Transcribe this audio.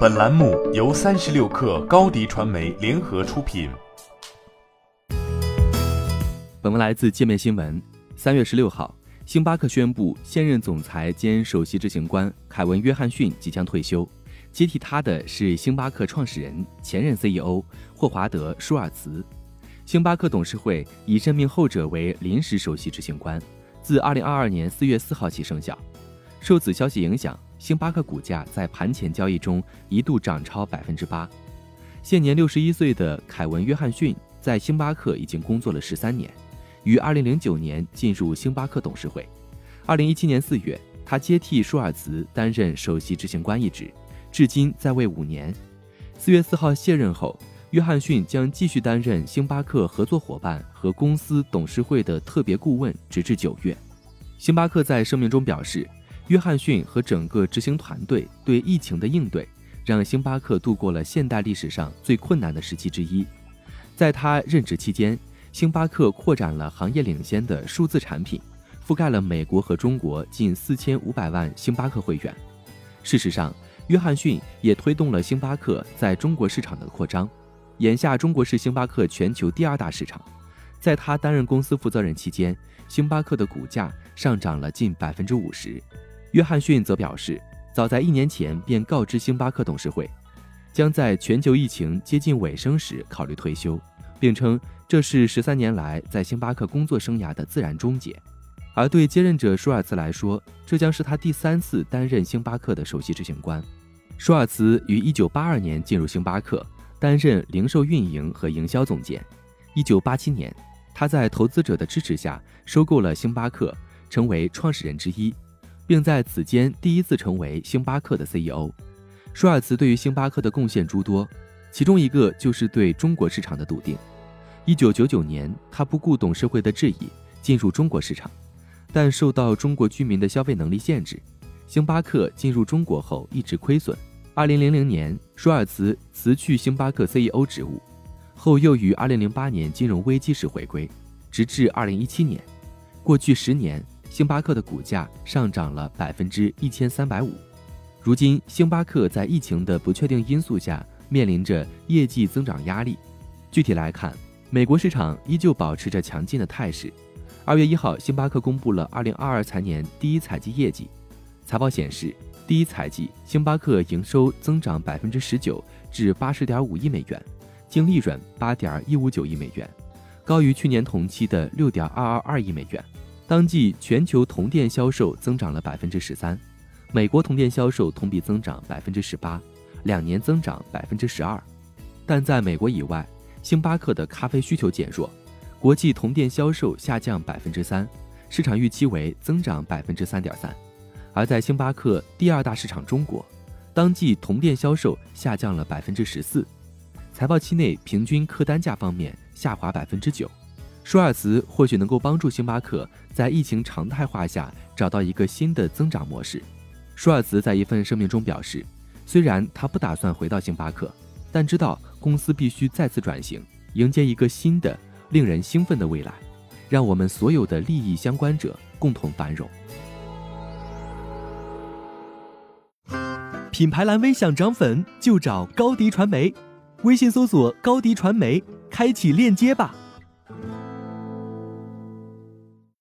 本栏目由三十六氪高低传媒联合出品。本文来自界面新闻。三月十六号，星巴克宣布现任总裁兼首席执行官凯文·约翰逊即将退休，接替他的是星巴克创始人、前任 CEO 霍华德·舒尔茨。星巴克董事会已任命后者为临时首席执行官，自二零二二年四月四号起生效。受此消息影响，星巴克股价在盘前交易中一度涨超百分之八。现年六十一岁的凯文·约翰逊在星巴克已经工作了十三年，于二零零九年进入星巴克董事会。二零一七年四月，他接替舒尔茨担任首席执行官一职，至今在位五年。四月四号卸任后，约翰逊将继续担任星巴克合作伙伴和公司董事会的特别顾问，直至九月。星巴克在声明中表示。约翰逊和整个执行团队对疫情的应对，让星巴克度过了现代历史上最困难的时期之一。在他任职期间，星巴克扩展了行业领先的数字产品，覆盖了美国和中国近四千五百万星巴克会员。事实上，约翰逊也推动了星巴克在中国市场的扩张。眼下，中国是星巴克全球第二大市场。在他担任公司负责人期间，星巴克的股价上涨了近百分之五十。约翰逊则表示，早在一年前便告知星巴克董事会，将在全球疫情接近尾声时考虑退休，并称这是十三年来在星巴克工作生涯的自然终结。而对接任者舒尔茨来说，这将是他第三次担任星巴克的首席执行官。舒尔茨于一九八二年进入星巴克，担任零售运营和营销总监。一九八七年，他在投资者的支持下收购了星巴克，成为创始人之一。并在此间第一次成为星巴克的 CEO。舒尔茨对于星巴克的贡献诸多，其中一个就是对中国市场的笃定。一九九九年，他不顾董事会的质疑进入中国市场，但受到中国居民的消费能力限制，星巴克进入中国后一直亏损。二零零零年，舒尔茨辞去星巴克 CEO 职务，后又于二零零八年金融危机时回归，直至二零一七年。过去十年。星巴克的股价上涨了百分之一千三百五。如今，星巴克在疫情的不确定因素下，面临着业绩增长压力。具体来看，美国市场依旧保持着强劲的态势。二月一号，星巴克公布了二零二二财年第一财季业绩。财报显示，第一财季星巴克营收增长百分之十九，至八十点五亿美元，净利润八点一五九亿美元，高于去年同期的六点二二二亿美元。当季全球同店销售增长了百分之十三，美国同店销售同比增长百分之十八，两年增长百分之十二。但在美国以外，星巴克的咖啡需求减弱，国际同店销售下降百分之三，市场预期为增长百分之三点三。而在星巴克第二大市场中国，当季同店销售下降了百分之十四，财报期内平均客单价方面下滑百分之九。舒尔茨或许能够帮助星巴克在疫情常态化下找到一个新的增长模式。舒尔茨在一份声明中表示，虽然他不打算回到星巴克，但知道公司必须再次转型，迎接一个新的、令人兴奋的未来。让我们所有的利益相关者共同繁荣。品牌蓝 V 想涨粉就找高迪传媒，微信搜索高迪传媒，开启链接吧。